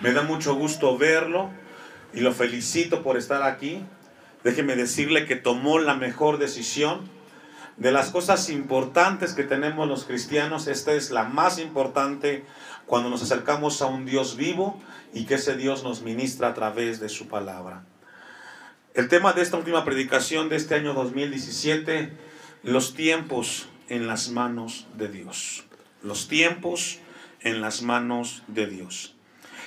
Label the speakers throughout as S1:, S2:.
S1: Me da mucho gusto verlo y lo felicito por estar aquí. Déjeme decirle que tomó la mejor decisión. De las cosas importantes que tenemos los cristianos, esta es la más importante cuando nos acercamos a un Dios vivo y que ese Dios nos ministra a través de su palabra. El tema de esta última predicación de este año 2017, los tiempos en las manos de Dios. Los tiempos en las manos de Dios.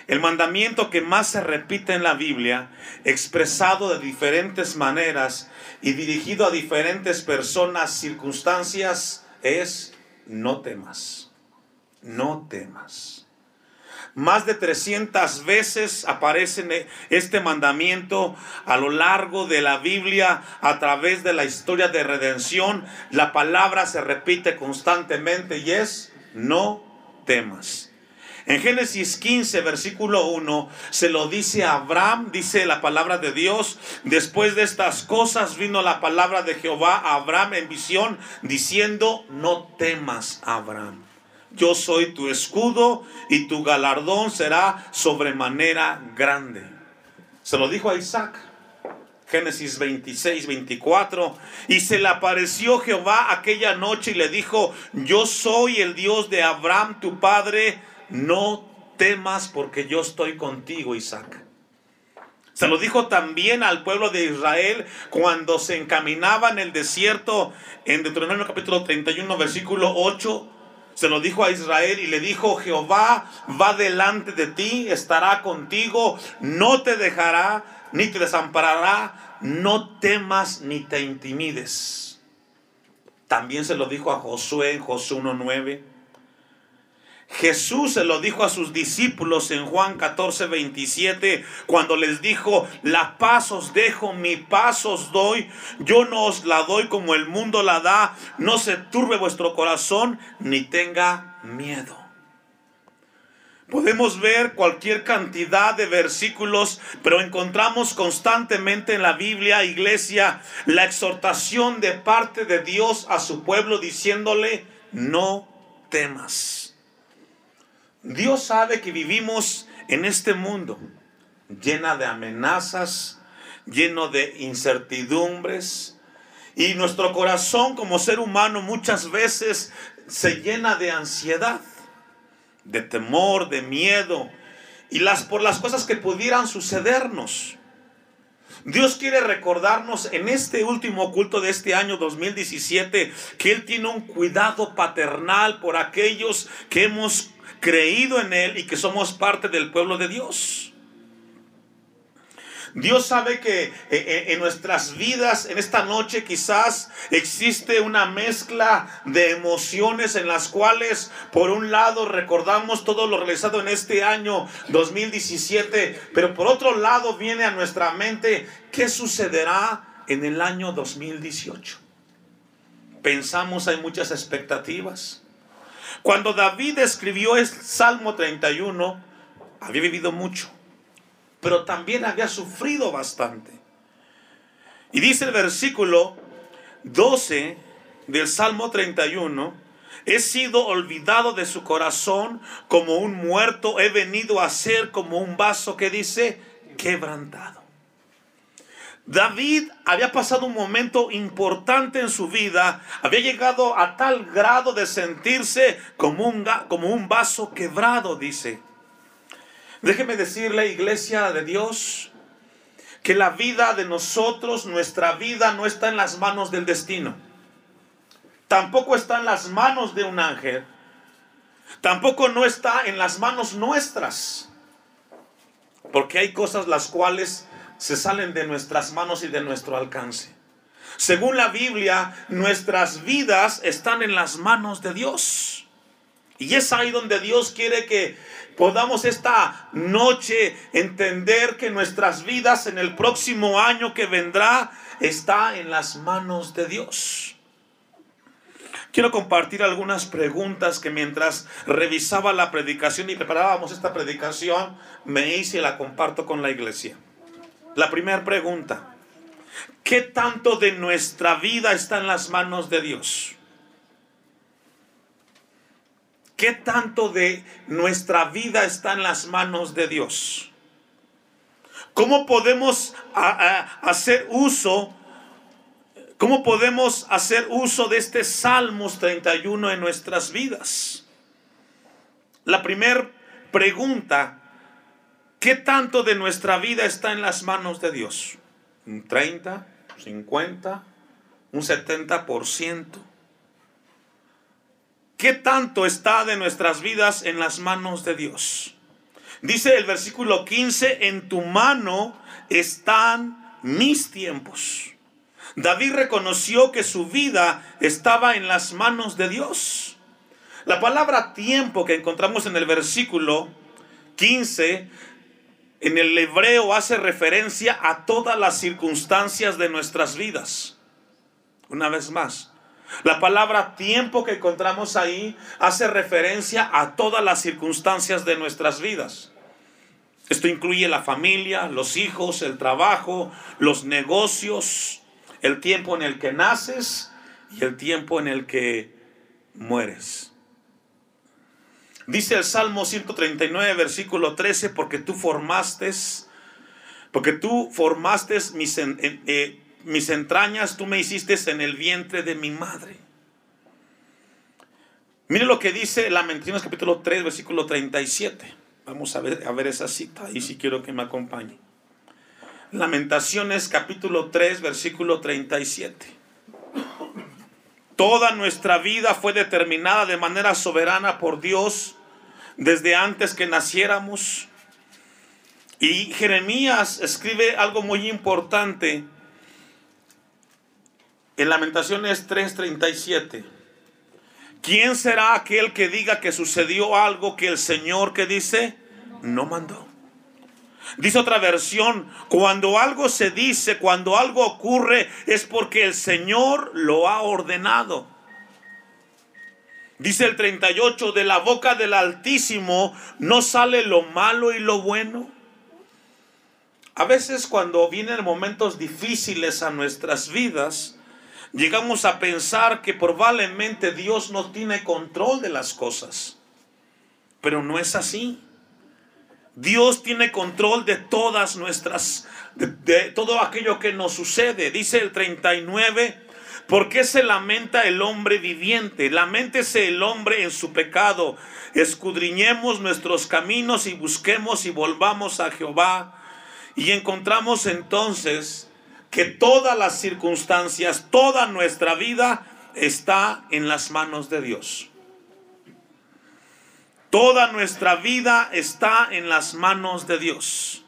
S1: El mandamiento que más se repite en la Biblia, expresado de diferentes maneras y dirigido a diferentes personas, circunstancias, es no temas. No temas. Más de 300 veces aparece este mandamiento a lo largo de la Biblia, a través de la historia de redención. La palabra se repite constantemente y es no temas. En Génesis 15, versículo 1, se lo dice a Abraham, dice la palabra de Dios, después de estas cosas vino la palabra de Jehová a Abraham en visión, diciendo, no temas, Abraham. Yo soy tu escudo y tu galardón será sobremanera grande. Se lo dijo a Isaac. Génesis 26, 24. Y se le apareció Jehová aquella noche y le dijo, yo soy el Dios de Abraham, tu padre no temas porque yo estoy contigo, Isaac. Se lo dijo también al pueblo de Israel cuando se encaminaba en el desierto en Deuteronomio capítulo 31 versículo 8. Se lo dijo a Israel y le dijo, Jehová va delante de ti, estará contigo, no te dejará ni te desamparará, no temas ni te intimides. También se lo dijo a Josué en Josué 1.9. Jesús se lo dijo a sus discípulos en Juan 14, 27, cuando les dijo, la paz os dejo, mi paz os doy, yo no os la doy como el mundo la da, no se turbe vuestro corazón, ni tenga miedo. Podemos ver cualquier cantidad de versículos, pero encontramos constantemente en la Biblia, iglesia, la exhortación de parte de Dios a su pueblo diciéndole, no temas. Dios sabe que vivimos en este mundo llena de amenazas, lleno de incertidumbres. Y nuestro corazón como ser humano muchas veces se llena de ansiedad, de temor, de miedo, y las por las cosas que pudieran sucedernos. Dios quiere recordarnos en este último culto de este año 2017 que Él tiene un cuidado paternal por aquellos que hemos creído en Él y que somos parte del pueblo de Dios. Dios sabe que eh, eh, en nuestras vidas, en esta noche quizás existe una mezcla de emociones en las cuales, por un lado, recordamos todo lo realizado en este año 2017, pero por otro lado viene a nuestra mente qué sucederá en el año 2018. Pensamos, hay muchas expectativas. Cuando David escribió el Salmo 31, había vivido mucho, pero también había sufrido bastante. Y dice el versículo 12 del Salmo 31, he sido olvidado de su corazón como un muerto, he venido a ser como un vaso que dice quebrantado. David había pasado un momento importante en su vida, había llegado a tal grado de sentirse como un, como un vaso quebrado, dice. Déjeme decirle, iglesia de Dios, que la vida de nosotros, nuestra vida no está en las manos del destino. Tampoco está en las manos de un ángel. Tampoco no está en las manos nuestras. Porque hay cosas las cuales se salen de nuestras manos y de nuestro alcance. Según la Biblia, nuestras vidas están en las manos de Dios. Y es ahí donde Dios quiere que podamos esta noche entender que nuestras vidas en el próximo año que vendrá está en las manos de Dios. Quiero compartir algunas preguntas que mientras revisaba la predicación y preparábamos esta predicación me hice y la comparto con la iglesia. La primera pregunta, ¿qué tanto de nuestra vida está en las manos de Dios? ¿qué tanto de nuestra vida está en las manos de Dios? ¿Cómo podemos hacer uso? ¿Cómo podemos hacer uso de este Salmos 31 en nuestras vidas? La primera pregunta, ¿qué tanto de nuestra vida está en las manos de Dios? ¿Un 30? ¿50? ¿Un 70%? ¿Qué tanto está de nuestras vidas en las manos de Dios? Dice el versículo 15, en tu mano están mis tiempos. David reconoció que su vida estaba en las manos de Dios. La palabra tiempo que encontramos en el versículo 15 en el hebreo hace referencia a todas las circunstancias de nuestras vidas. Una vez más, la palabra tiempo que encontramos ahí hace referencia a todas las circunstancias de nuestras vidas. Esto incluye la familia, los hijos, el trabajo, los negocios, el tiempo en el que naces y el tiempo en el que mueres. Dice el Salmo 139, versículo 13, porque tú formaste, porque tú formaste mis, eh, mis entrañas, tú me hiciste en el vientre de mi madre. Mire lo que dice Lamentaciones capítulo 3, versículo 37. Vamos a ver, a ver esa cita, ahí si quiero que me acompañe. Lamentaciones capítulo 3, versículo 37. Toda nuestra vida fue determinada de manera soberana por Dios desde antes que naciéramos. Y Jeremías escribe algo muy importante en Lamentaciones 3:37. ¿Quién será aquel que diga que sucedió algo que el Señor que dice no mandó? Dice otra versión, cuando algo se dice, cuando algo ocurre, es porque el Señor lo ha ordenado. Dice el 38, de la boca del Altísimo no sale lo malo y lo bueno. A veces cuando vienen momentos difíciles a nuestras vidas, llegamos a pensar que probablemente Dios no tiene control de las cosas. Pero no es así. Dios tiene control de todas nuestras, de, todo aquello que nos sucede. Dice el 39, ¿por qué se lamenta el hombre viviente? Lamentese el hombre en su pecado. Escudriñemos nuestros caminos y busquemos y volvamos a Jehová. Y encontramos entonces que todas las circunstancias, toda nuestra vida está en las manos de Dios. Toda nuestra vida está en las manos de Dios.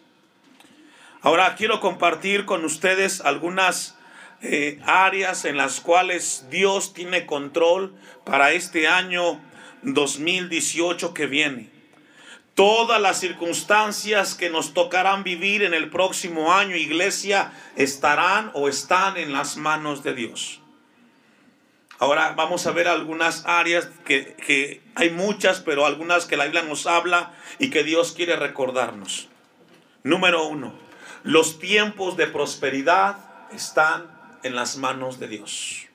S1: Ahora quiero compartir con ustedes algunas eh, áreas en las cuales Dios tiene control para este año 2018 que viene todas las circunstancias que nos tocarán vivir en el próximo año, iglesia, estarán o están en las manos de Dios. Ahora vamos a ver algunas áreas que, que, hay muchas, pero algunas que la Biblia nos habla y que Dios quiere recordarnos. Número uno, los tiempos de prosperidad están en las manos de Dios.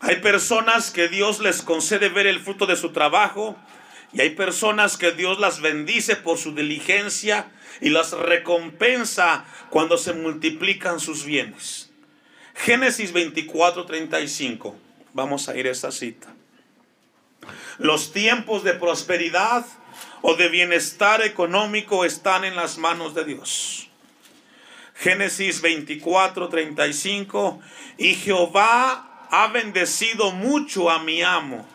S1: Hay personas que Dios les concede ver el fruto de su trabajo y hay personas que Dios las bendice por su diligencia y las recompensa cuando se multiplican sus bienes. Génesis 24, 35. Vamos a ir a esa cita. Los tiempos de prosperidad o de bienestar económico están en las manos de Dios. Génesis 24, 35. Y Jehová ha bendecido mucho a mi amo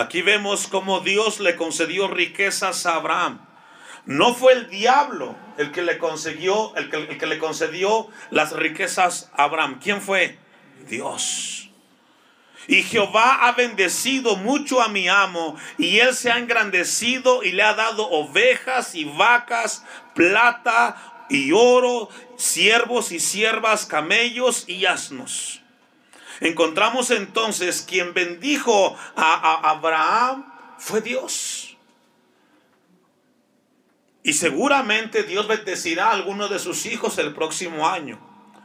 S1: Aquí vemos cómo Dios le concedió riquezas a Abraham. No fue el diablo el que le consiguió, el que, le concedió las riquezas a Abraham. ¿Quién fue? Dios. Y Jehová ha bendecido mucho a mi amo, y él se ha engrandecido y le ha dado ovejas y vacas, plata y oro, siervos y siervas, camellos y asnos. Encontramos entonces quien bendijo a, Abraham fue Dios. Y seguramente Dios bendecirá a alguno de sus hijos el próximo año.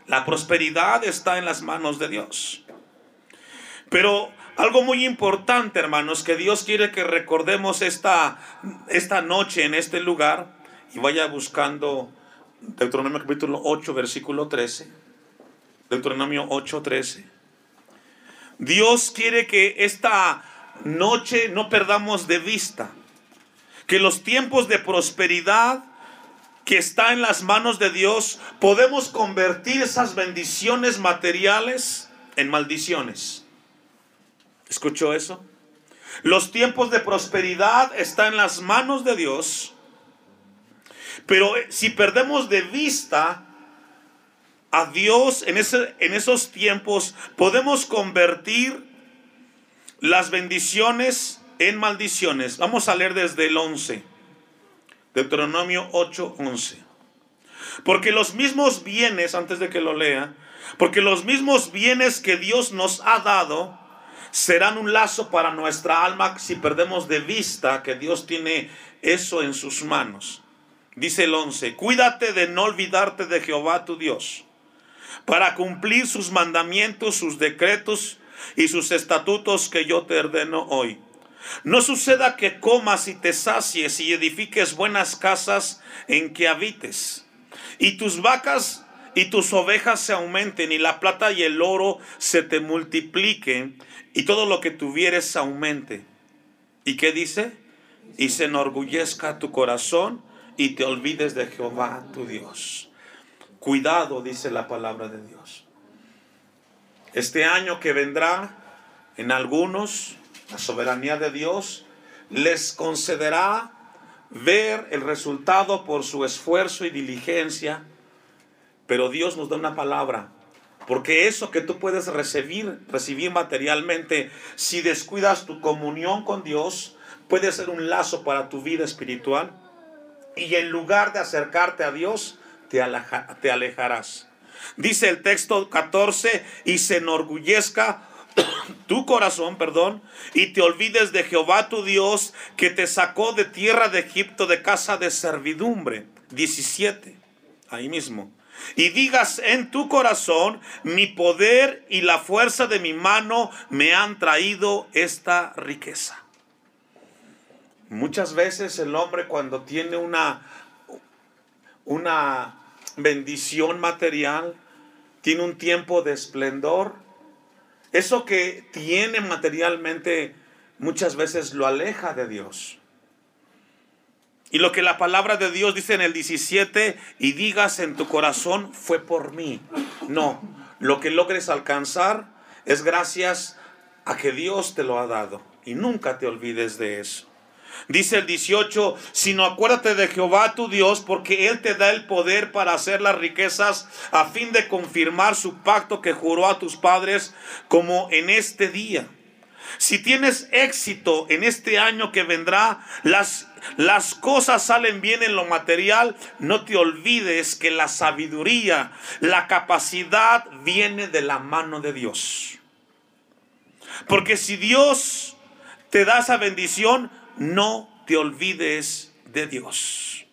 S1: La prosperidad está en las manos de Dios. Pero Algo muy importante, hermanos, que Dios quiere que recordemos esta, esta noche en este lugar y vaya buscando Deuteronomio capítulo 8, versículo 13. Deuteronomio 8, 13. Dios quiere que esta noche no perdamos de vista que los tiempos de prosperidad que está en las manos de Dios, podemos convertir esas bendiciones materiales en maldiciones. ¿Escuchó eso? Los tiempos de prosperidad están en las manos de Dios, pero si perdemos de vista a Dios en, ese, en esos tiempos, podemos convertir las bendiciones en maldiciones. Vamos a leer desde el 11. Deuteronomio 8:11. Porque los mismos bienes, antes de que lo lea, porque los mismos bienes que Dios nos ha dado serán un lazo para nuestra alma si perdemos de vista que Dios tiene eso en sus manos. Dice el 11, cuídate de no olvidarte de Jehová tu Dios, para cumplir sus mandamientos, sus decretos y sus estatutos que yo te ordeno hoy no suceda que comas y te sacies y edifiques buenas casas en que habites, y tus vacas y tus ovejas se aumenten, y la plata y el oro se te multipliquen, y todo lo que tuvieres aumente. ¿Y qué dice? Y se enorgullezca tu corazón y te olvides de Jehová tu Dios. Cuidado, dice la palabra de Dios. Este año que vendrá, en algunos la soberanía de Dios les concederá ver el resultado por su esfuerzo y diligencia, pero Dios nos da una palabra, porque eso que tú puedes recibir, recibir materialmente, si descuidas tu comunión con Dios, puede ser un lazo para tu vida espiritual. Y en lugar de acercarte a Dios, te, alejarás. Dice el texto 14, y se enorgullezca tu corazón, perdón, y te olvides de Jehová tu Dios que te sacó de tierra de Egipto de casa de servidumbre. 17, ahí mismo. Y digas en tu corazón, mi poder y la fuerza de mi mano me han traído esta riqueza. Muchas veces el hombre cuando tiene una, una bendición material, tiene un tiempo de esplendor, eso que tiene materialmente muchas veces lo aleja de Dios. Y lo que la palabra de Dios dice en el 17, y digas en tu corazón, fue por mí. No, lo que logres alcanzar es gracias a que Dios te lo ha dado. Y nunca te olvides de eso. Dice el 18, sino acuérdate de Jehová tu Dios, porque Él te da el poder para hacer las riquezas a fin de confirmar su pacto que juró a tus padres como en este día. Si tienes éxito en este año que vendrá, las, las cosas salen bien en lo material, no te olvides que la sabiduría, la capacidad viene de la mano de Dios. Porque si Dios te da esa bendición, no te olvides de Dios.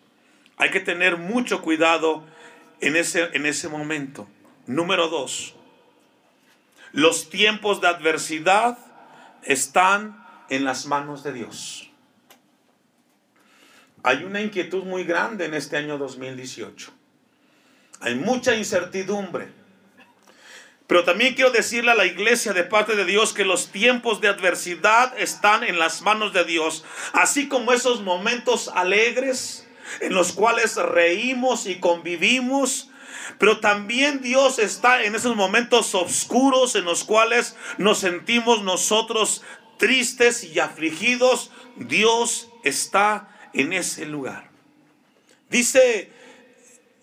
S1: Hay que tener mucho cuidado en ese, en ese momento. Número dos, los tiempos de adversidad están en las manos de Dios. Hay una inquietud muy grande en este año 2018. Hay mucha incertidumbre. Pero también quiero decirle a la iglesia de parte de Dios que los tiempos de adversidad están en las manos de Dios. Así como esos momentos alegres en los cuales reímos y convivimos. Pero también Dios está en esos momentos oscuros en los cuales nos sentimos nosotros tristes y afligidos. Dios está en ese lugar. Dice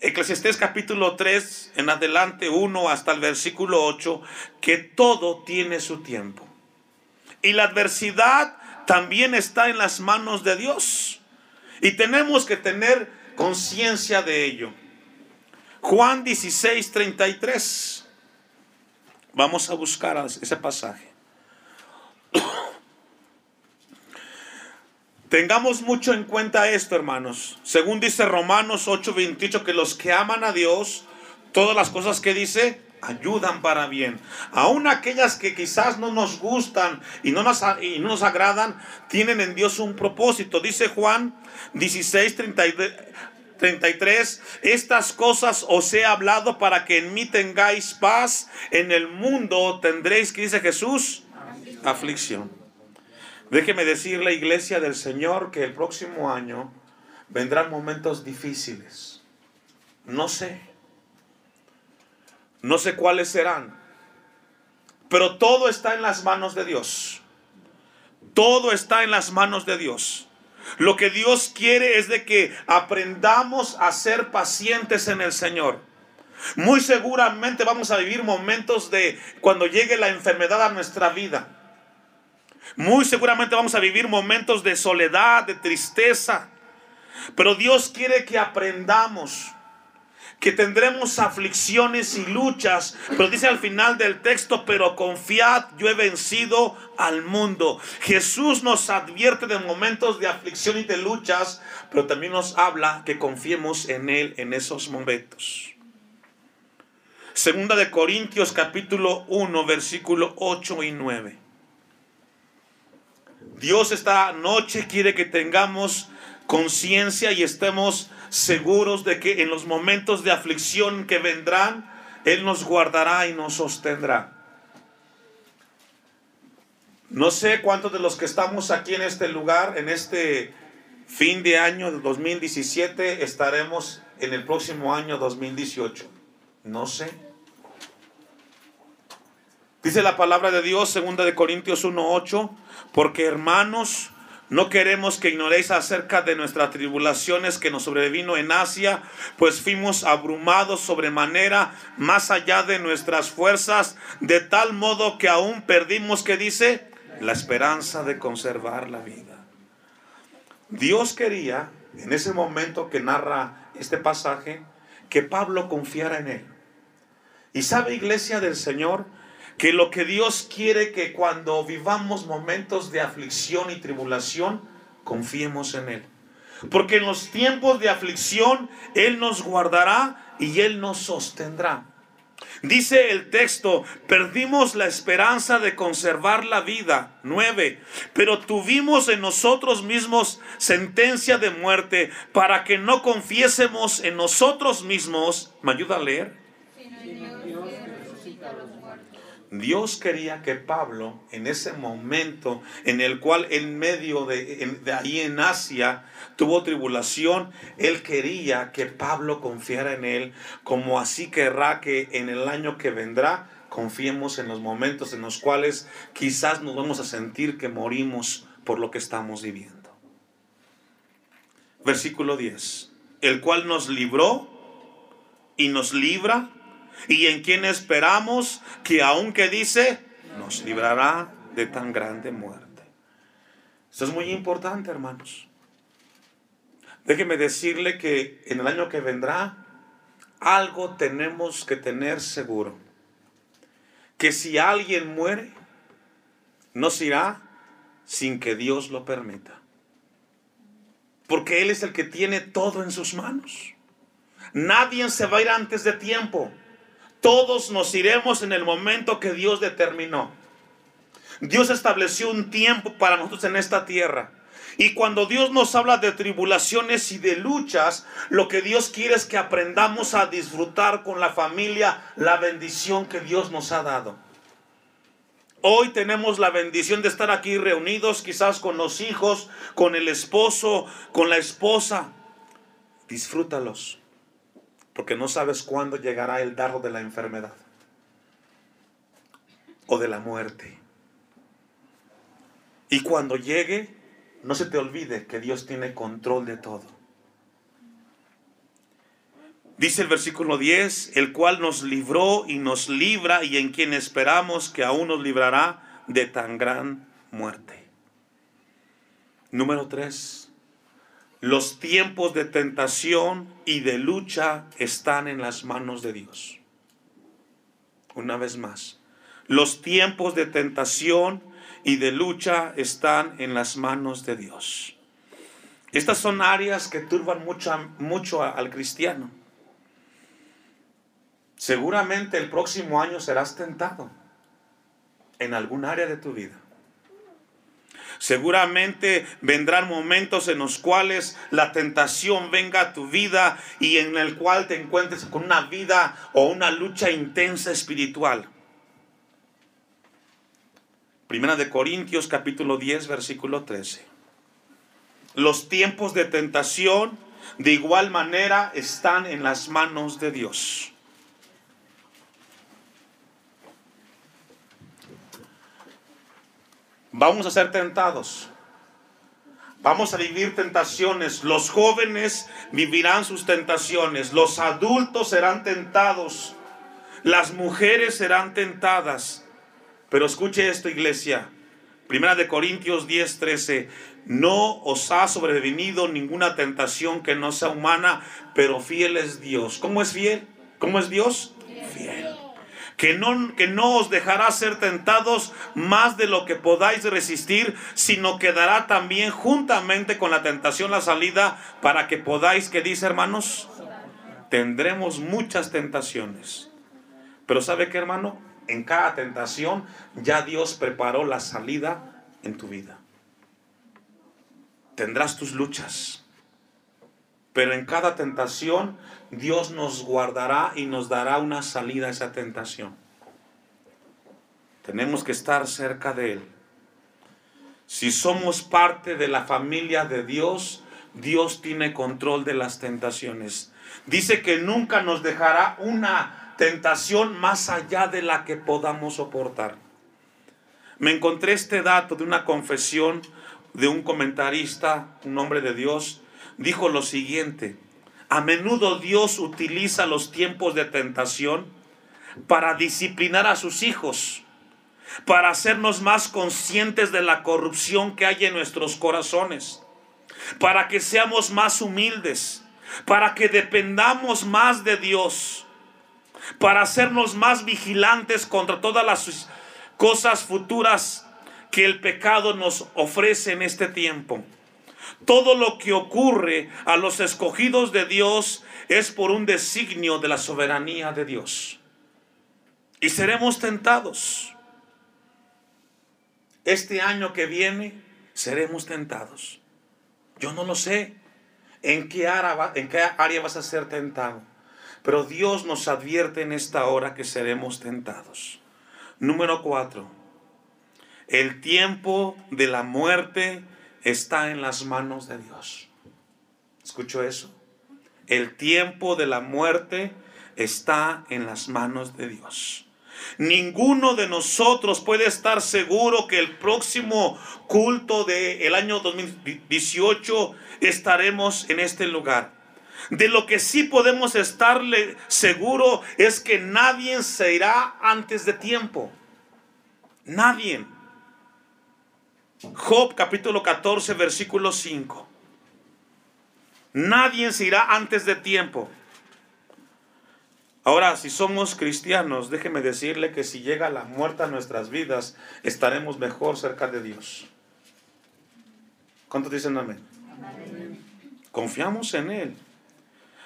S1: Eclesiastés capítulo 3 en adelante 1 hasta el versículo 8 que todo tiene su tiempo. Y la adversidad también está en las manos de Dios. Y tenemos que tener conciencia de ello. Juan 16, 33. Vamos a buscar ese pasaje. Tengamos mucho en cuenta esto, hermanos. Según dice Romanos 8:28, que los que aman a Dios, todas las cosas que dice, ayudan para bien. Aún aquellas que quizás no nos gustan y no nos, y no nos agradan, tienen en Dios un propósito. Dice Juan 16, 33, estas cosas os he hablado para que en mí tengáis paz. En el mundo tendréis, que dice Jesús, aflicción. Déjeme decirle, iglesia del Señor, que el próximo año vendrán momentos difíciles. No sé. No sé cuáles serán. Pero todo está en las manos de Dios. Todo está en las manos de Dios. Lo que Dios quiere es de que aprendamos a ser pacientes en el Señor. Muy seguramente vamos a vivir momentos de cuando llegue la enfermedad a nuestra vida. Muy seguramente vamos a vivir momentos de soledad, de tristeza. Pero Dios quiere que aprendamos que tendremos aflicciones y luchas, pero dice al final del texto, pero confiad, yo he vencido al mundo. Jesús nos advierte de momentos de aflicción y de luchas, pero también nos habla que confiemos en Él en esos momentos. Segunda de Corintios capítulo 1, versículo 8 y 9. Dios esta noche quiere que tengamos conciencia y estemos seguros de que en los momentos de aflicción que vendrán, Él nos guardará y nos sostendrá. No sé cuántos de los que estamos aquí en este lugar, en este fin de año de 2017, estaremos en el próximo año 2018. No sé. Dice la palabra de Dios, segunda de Corintios 1:8, porque hermanos, no queremos que ignoréis acerca de nuestras tribulaciones que nos sobrevino en Asia, pues fuimos abrumados sobremanera más allá de nuestras fuerzas, de tal modo que aún perdimos, que dice, la esperanza de conservar la vida. Dios quería, en ese momento que narra este pasaje, que Pablo confiara en él. Y sabe, iglesia del Señor, que lo que Dios quiere que cuando vivamos momentos de aflicción y tribulación, confiemos en Él. Porque en los tiempos de aflicción, Él nos guardará y Él nos sostendrá. Dice el texto, perdimos la esperanza de conservar la vida. Nueve, pero tuvimos en nosotros mismos sentencia de muerte para que no confiésemos en nosotros mismos. ¿Me ayuda a leer? Dios quería que Pablo, en ese momento en el cual en medio de, ahí en Asia tuvo tribulación, él quería que Pablo confiara en él, como así querrá que en el año que vendrá confiemos en los momentos en los cuales quizás nos vamos a sentir que morimos por lo que estamos viviendo. Versículo 10, el cual nos libró y nos libra y en quien esperamos que aunque dice, nos librará de tan grande muerte. Esto es muy importante, hermanos. Déjeme decirle que en el año que vendrá, algo tenemos que tener seguro. Que si alguien muere, no se irá sin que Dios lo permita. Porque Él es el que tiene todo en sus manos. Nadie se va a ir antes de tiempo. Todos nos iremos en el momento que Dios determinó. Dios estableció un tiempo para nosotros en esta tierra. Y cuando Dios nos habla de tribulaciones y de luchas, lo que Dios quiere es que aprendamos a disfrutar con la familia la bendición que Dios nos ha dado. Hoy tenemos la bendición de estar aquí reunidos, quizás con los hijos, con el esposo, con la esposa. Disfrútalos porque no sabes cuándo llegará el dardo de la enfermedad o de la muerte. Y cuando llegue, no se te olvide que Dios tiene control de todo. Dice el versículo 10, el cual nos libró y nos libra y en quien esperamos que aún nos librará de tan gran muerte. Número 3. Los tiempos de tentación y de lucha están en las manos de Dios. Una vez más, los tiempos de tentación y de lucha están en las manos de Dios. Estas son áreas que turban mucho, mucho al cristiano. Seguramente el próximo año serás tentado en algún área de tu vida. Seguramente vendrán momentos en los cuales la tentación venga a tu vida y en el cual te encuentres con una vida o una lucha intensa espiritual. Primera de Corintios capítulo 10 versículo 13. Los tiempos de tentación de igual manera están en las manos de Dios. Vamos a ser tentados. Vamos a vivir tentaciones. Los jóvenes vivirán sus tentaciones. Los adultos serán tentados. Las mujeres serán tentadas. Pero escuche esto, iglesia. Primera de Corintios 10, 13. No os ha sobrevenido ninguna tentación que no sea humana, pero fiel es Dios. ¿Cómo es fiel? ¿Cómo es Dios? Fiel que no, que no os dejará ser tentados más de lo que podáis resistir, sino que dará también juntamente con la tentación la salida para que podáis, que dice hermanos, tendremos muchas tentaciones. Pero ¿sabe qué hermano? En cada tentación ya Dios preparó la salida en tu vida. Tendrás tus luchas. Pero en cada tentación Dios nos guardará y nos dará una salida a esa tentación. Tenemos que estar cerca de Él. Si somos parte de la familia de Dios, Dios tiene control de las tentaciones. Dice que nunca nos dejará una tentación más allá de la que podamos soportar. Me encontré este dato de una confesión de un comentarista, un hombre de Dios, dijo lo siguiente, a menudo Dios utiliza los tiempos de tentación para disciplinar a sus hijos, para hacernos más conscientes de la corrupción que hay en nuestros corazones, para que seamos más humildes, para que dependamos más de Dios, para hacernos más vigilantes contra todas las cosas futuras que el pecado nos ofrece en este tiempo. Todo lo que ocurre a los escogidos de Dios es por un designio de la soberanía de Dios. Y seremos tentados. Este año que viene seremos tentados. Yo no lo sé en qué área, en qué área vas a ser tentado. Pero Dios nos advierte en esta hora que seremos tentados. Número cuatro. El tiempo de la muerte está en las manos de Dios. ¿Escucho eso? El tiempo de la muerte está en las manos de Dios. Ninguno de nosotros puede estar seguro que el próximo culto del año 2018 estaremos en este lugar. De lo que sí podemos estarle seguro es que nadie se irá antes de tiempo. Nadie. Job capítulo 14, versículo 5. Nadie se irá antes de tiempo. Ahora, si somos cristianos, déjeme decirle que si llega la muerte a nuestras vidas, estaremos mejor cerca de Dios. ¿Cuántos dicen amén? amén. Confiamos en Él.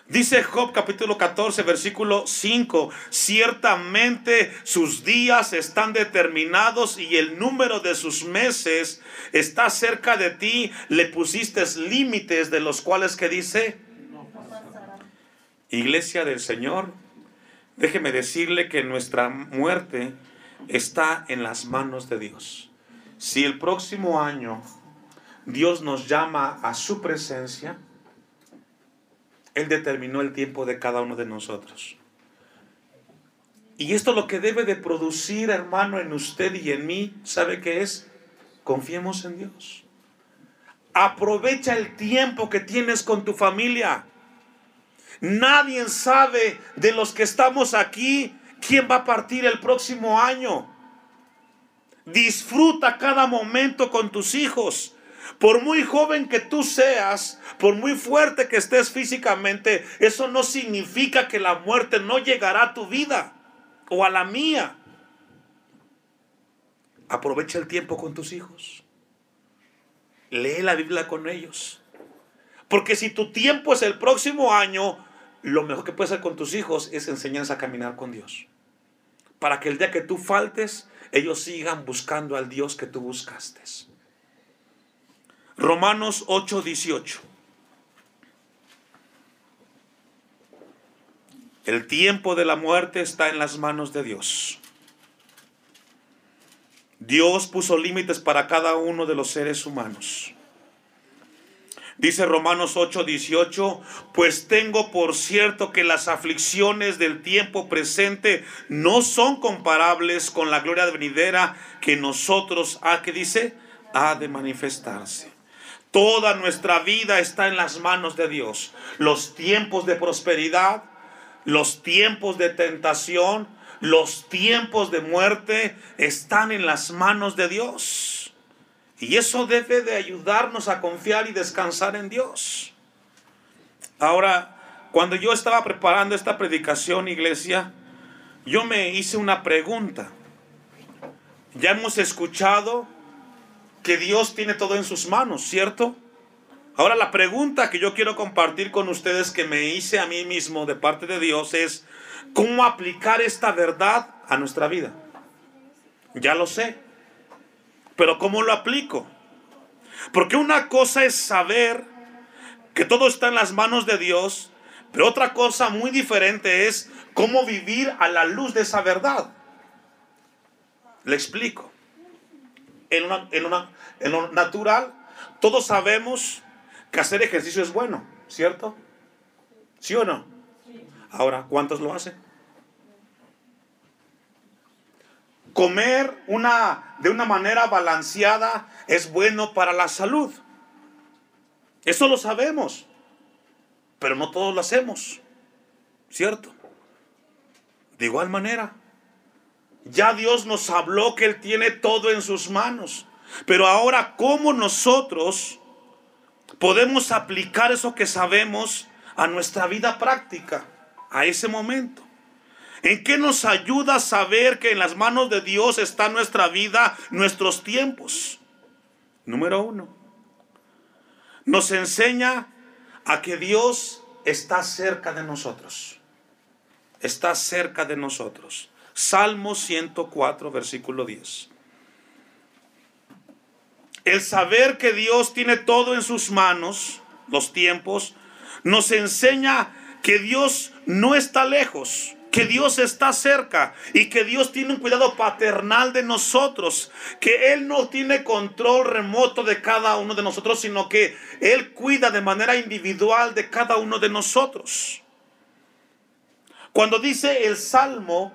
S1: Dice Job capítulo 14, versículo 5, ciertamente sus días están determinados y el número de sus meses está cerca de ti, le pusiste límites de los cuales que dice, Iglesia del Señor, déjeme decirle que nuestra muerte está en las manos de Dios. Si el próximo año Dios nos llama a su presencia, él determinó el tiempo de cada uno de nosotros. Y esto lo que debe de producir, hermano, en usted y en mí, ¿sabe qué es? Confiemos en Dios. Aprovecha el tiempo que tienes con tu familia. Nadie sabe de los que estamos aquí quién va a partir el próximo año. Disfruta cada momento con tus hijos. Por muy joven que tú seas, por muy fuerte que estés físicamente, eso no significa que la muerte no llegará a tu vida o a la mía. Aprovecha el tiempo con tus hijos. Lee la Biblia con ellos. Porque si tu tiempo es el próximo año, lo mejor que puedes hacer con tus hijos es enseñarles a caminar con Dios. Para que el día que tú faltes, ellos sigan buscando al Dios que tú buscaste. Romanos 8, 18. El tiempo de la muerte está en las manos de Dios. Dios puso límites para cada uno de los seres humanos. Dice Romanos 8:18, pues tengo por cierto que las aflicciones del tiempo presente no son comparables con la gloria venidera que nosotros, ¿a qué dice? Ha de manifestarse. Toda nuestra vida está en las manos de Dios. Los tiempos de prosperidad, los tiempos de tentación, los tiempos de muerte están en las manos de Dios. Y eso debe de ayudarnos a confiar y descansar en Dios. Ahora, cuando yo estaba preparando esta predicación, iglesia, yo me hice una pregunta. Ya hemos escuchado que Dios tiene todo en sus manos, ¿cierto? Ahora la pregunta que yo quiero compartir con ustedes que me hice a mí mismo de parte de Dios es, ¿cómo aplicar esta verdad a nuestra vida? Ya lo sé. Pero ¿cómo lo aplico? Porque una cosa es saber que todo está en las manos de Dios, pero otra cosa muy diferente es cómo vivir a la luz de esa verdad. Le explico. En, en, lo natural, todos sabemos que hacer ejercicio es bueno, ¿cierto? ¿Sí o no? Ahora, ¿cuántos lo hacen? Comer una, de una manera balanceada es bueno para la salud. Eso lo sabemos. Pero no todos lo hacemos. ¿Cierto? De igual manera. Ya Dios nos habló que Él tiene todo en sus manos. Pero ahora, ¿cómo nosotros podemos aplicar eso que sabemos a nuestra vida práctica, a ese momento? ¿En qué nos ayuda saber que en las manos de Dios está nuestra vida, nuestros tiempos? Número uno, nos enseña a que Dios está cerca de nosotros. Está cerca de nosotros. Salmo 104, versículo 10. El saber que Dios tiene todo en sus manos, los tiempos, nos enseña que Dios no está lejos que Dios está cerca y que Dios tiene un cuidado paternal de nosotros, que Él no tiene control remoto de cada uno de nosotros, sino que Él cuida de manera individual de cada uno de nosotros. Cuando dice el Salmo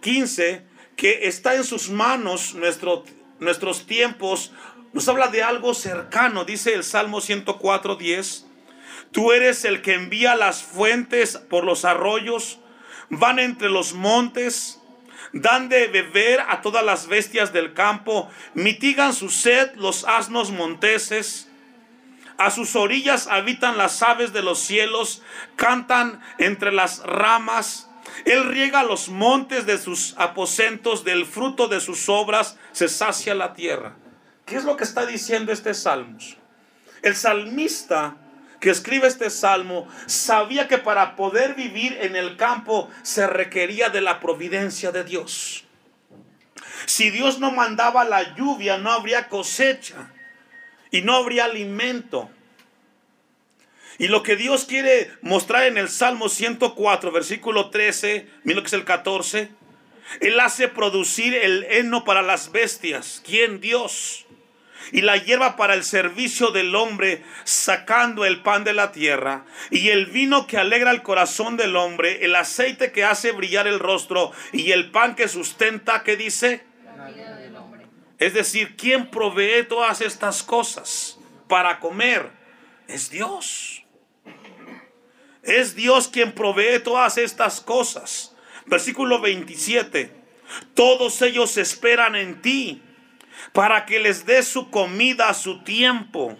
S1: 15 que está en sus manos nuestro, nuestros tiempos, nos habla de algo cercano, dice el Salmo 104, 10 Tú eres el que envía las fuentes por los arroyos, van entre los montes, dan de beber a todas las bestias del campo, mitigan su sed los asnos monteses. A sus orillas habitan las aves de los cielos, cantan entre las ramas. Él riega los montes de sus aposentos, del fruto de sus obras se sacia la tierra. ¿Qué es lo que está diciendo este salmos? El salmista que escribe este salmo sabía que para poder vivir en el campo se requería de la providencia de Dios. Si Dios no mandaba la lluvia, no habría cosecha y no habría alimento. Y lo que Dios quiere mostrar en el Salmo 104, versículo 13, mira lo que es el 14, Él hace producir el heno para las bestias. ¿Quién? Dios y la hierba para el servicio del hombre, sacando el pan de la tierra, y el vino que alegra el corazón del hombre, el aceite que hace brillar el rostro, y el pan que sustenta, ¿qué dice? Es decir, ¿quién provee todas estas cosas para comer? Es Dios. Es Dios quien provee todas estas cosas. Versículo 27. Todos ellos esperan en ti para que les dé su comida a su tiempo.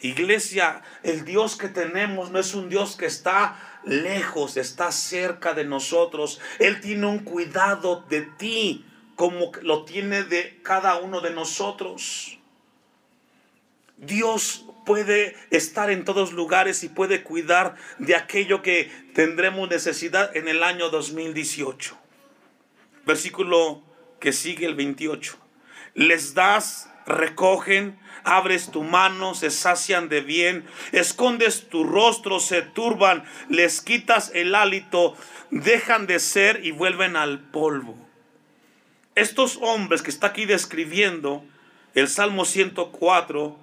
S1: Iglesia, el Dios que tenemos no es un Dios que está lejos, está cerca de nosotros. Él tiene un cuidado de ti como lo tiene de cada uno de nosotros. Dios puede estar en todos lugares y puede cuidar de aquello que tendremos necesidad en el año 2018. Versículo que sigue el 28. Les das, recogen, abres tu mano, se sacian de bien, escondes tu rostro, se turban, les quitas el hálito, dejan de ser y vuelven al polvo. Estos hombres que está aquí describiendo el Salmo 104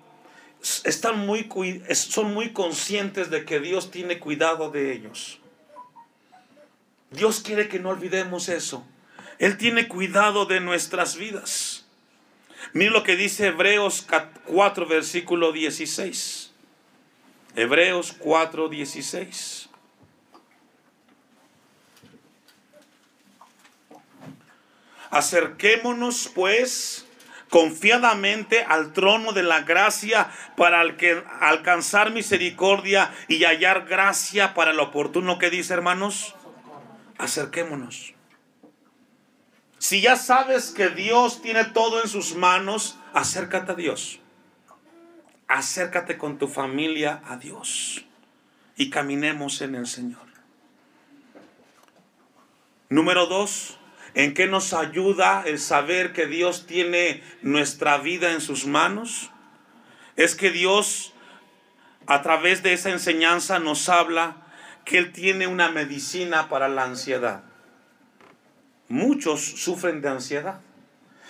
S1: están muy, son muy conscientes de que Dios tiene cuidado de ellos. Dios quiere que no olvidemos eso. Él tiene cuidado de nuestras vidas. Mira lo que dice Hebreos 4, versículo 16. Hebreos 4, 16. Acerquémonos pues confiadamente al trono de la gracia para alcanzar misericordia y hallar gracia para lo oportuno que dice hermanos. Acerquémonos. Si ya sabes que Dios tiene todo en sus manos, acércate a Dios. Acércate con tu familia a Dios y caminemos en el Señor. Número dos, ¿en qué nos ayuda el saber que Dios tiene nuestra vida en sus manos? Es que Dios a través de esa enseñanza nos habla que Él tiene una medicina para la ansiedad. Muchos sufren de ansiedad.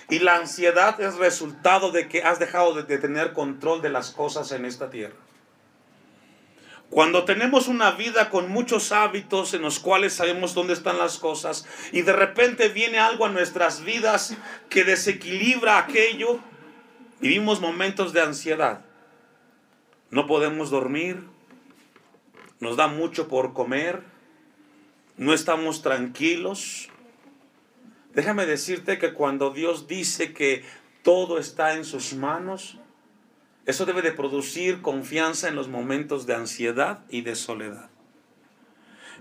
S1: Y la ansiedad es resultado de que has dejado de, tener control de las cosas en esta tierra. Cuando tenemos una vida con muchos hábitos en los cuales sabemos dónde están las cosas y de repente viene algo a nuestras vidas que desequilibra aquello, vivimos momentos de ansiedad. No podemos dormir, nos da mucho por comer, no estamos tranquilos, Déjame decirte que cuando Dios dice que todo está en sus manos, eso debe de producir confianza en los momentos de ansiedad y de soledad.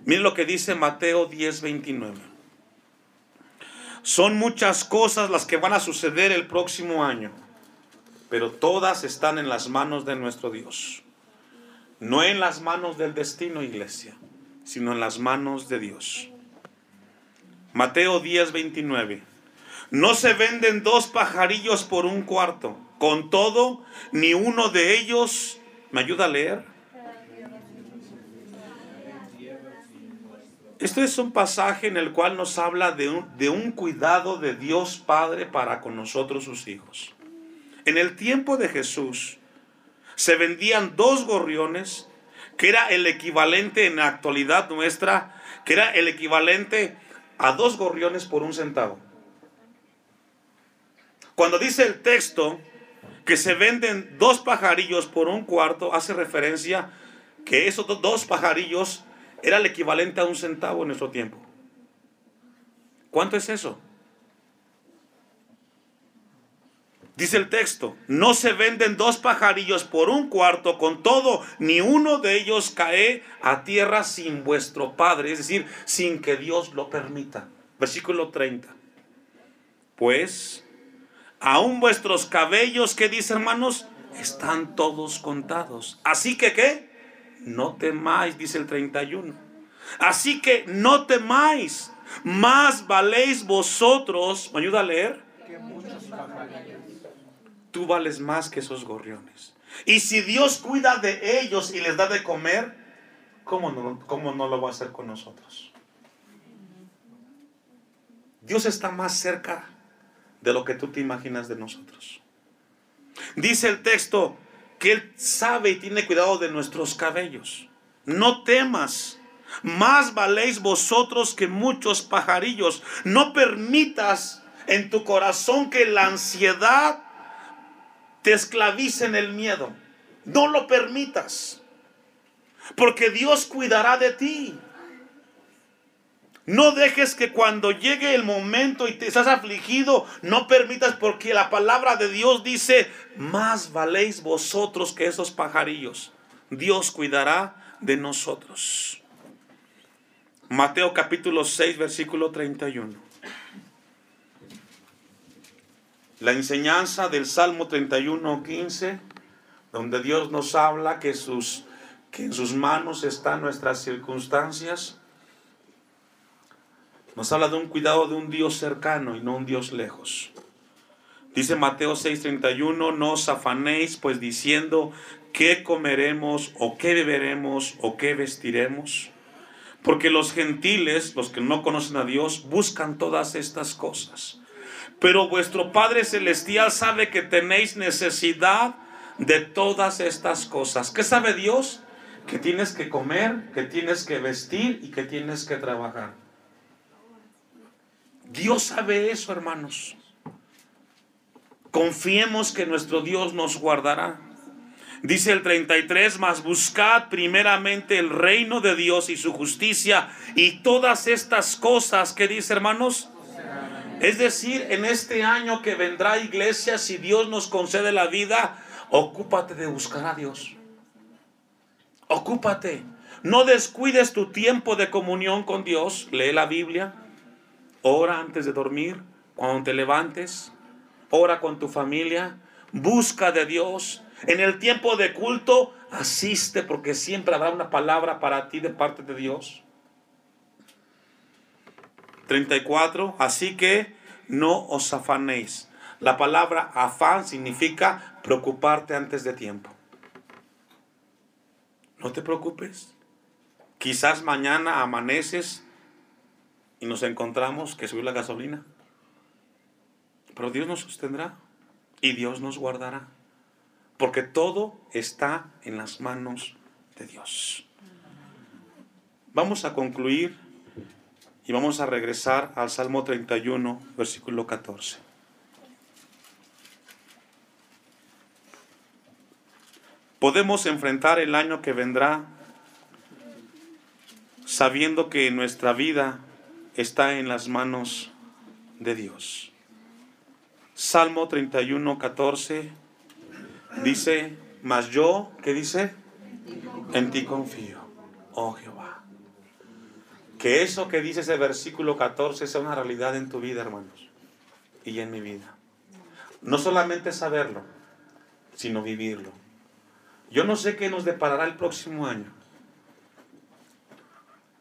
S1: Miren lo que dice Mateo 10:29. Son muchas cosas las que van a suceder el próximo año, pero todas están en las manos de nuestro Dios. No en las manos del destino, iglesia, sino en las manos de Dios. Mateo 10, 29. No se venden dos pajarillos por un cuarto. Con todo, ni uno de ellos... ¿Me ayuda a leer? Este es un pasaje en el cual nos habla de un, de un cuidado de Dios Padre para con nosotros sus hijos. En el tiempo de Jesús se vendían dos gorriones, que era el equivalente en la actualidad nuestra, que era el equivalente a dos gorriones por un centavo. Cuando dice el texto que se venden dos pajarillos por un cuarto, hace referencia que esos dos pajarillos era el equivalente a un centavo en nuestro tiempo. ¿Cuánto es eso? Dice el texto, no se venden dos pajarillos por un cuarto, con todo, ni uno de ellos cae a tierra sin vuestro Padre, es decir, sin que Dios lo permita. Versículo 30. Pues, aún vuestros cabellos, ¿qué dice hermanos? Están todos contados. Así que, ¿qué? No temáis, dice el 31. Así que no temáis, más valéis vosotros, ¿me ayuda a leer? Tú vales más que esos gorriones. Y si Dios cuida de ellos y les da de comer, ¿cómo no, cómo no lo va a hacer con nosotros? Dios está más cerca de lo que tú te imaginas de nosotros. Dice el texto que Él sabe y tiene cuidado de nuestros cabellos. No temas, más valéis vosotros que muchos pajarillos. No permitas en tu corazón que la ansiedad te esclavicen el miedo. No lo permitas. Porque Dios cuidará de ti. No dejes que cuando llegue el momento y te estás afligido, no permitas porque la palabra de Dios dice, más valéis vosotros que esos pajarillos. Dios cuidará de nosotros. Mateo capítulo 6, versículo 31. La enseñanza del Salmo 31, 15 donde Dios nos habla que, sus, que en sus manos están nuestras circunstancias. Nos habla de un cuidado de un Dios cercano y no un Dios lejos. Dice Mateo 6:31, no os afanéis pues diciendo qué comeremos o qué beberemos o qué vestiremos. Porque los gentiles, los que no conocen a Dios, buscan todas estas cosas. Pero vuestro Padre Celestial sabe que tenéis necesidad de todas estas cosas. ¿Qué sabe Dios? Que tienes que comer, que tienes que vestir y que tienes que trabajar. Dios sabe eso, hermanos. Confiemos que nuestro Dios nos guardará. Dice el 33, mas buscad primeramente el reino de Dios y su justicia y todas estas cosas que dice hermanos. Es decir, en este año que vendrá iglesia, si Dios nos concede la vida, ocúpate de buscar a Dios. Ocúpate. No descuides tu tiempo de comunión con Dios. Lee la Biblia. Ora antes de dormir. Cuando te levantes. Ora con tu familia. Busca de Dios. En el tiempo de culto, asiste porque siempre habrá una palabra para ti de parte de Dios. 34. Así que no os afanéis. La palabra afán significa preocuparte antes de tiempo. No te preocupes. Quizás mañana amaneces y nos encontramos que subió la gasolina. Pero Dios nos sostendrá y Dios nos guardará. Porque todo está en las manos de Dios. Vamos a concluir y vamos a regresar al Salmo 31, versículo 14. Podemos enfrentar el año que vendrá sabiendo que nuestra vida está en las manos de Dios. Salmo 31, 14 dice, mas yo, ¿qué dice? En ti confío, oh Jehová. Que eso que dice ese versículo 14 sea una realidad en tu vida, hermanos, y en mi vida. No solamente saberlo, sino vivirlo. Yo no sé qué nos deparará el próximo año.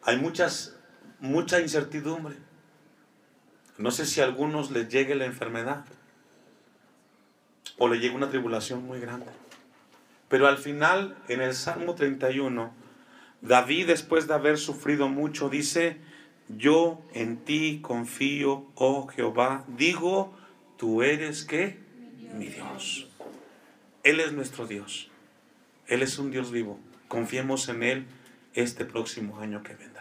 S1: Hay muchas, mucha incertidumbre. No sé si a algunos les llegue la enfermedad o le llegue una tribulación muy grande. Pero al final, en el Salmo 31, David, después de haber sufrido mucho, dice, yo en ti confío, oh Jehová. Digo, tú eres qué? Mi Dios. Él es nuestro Dios. Él es un Dios vivo. Confiemos en Él este próximo año que vendrá.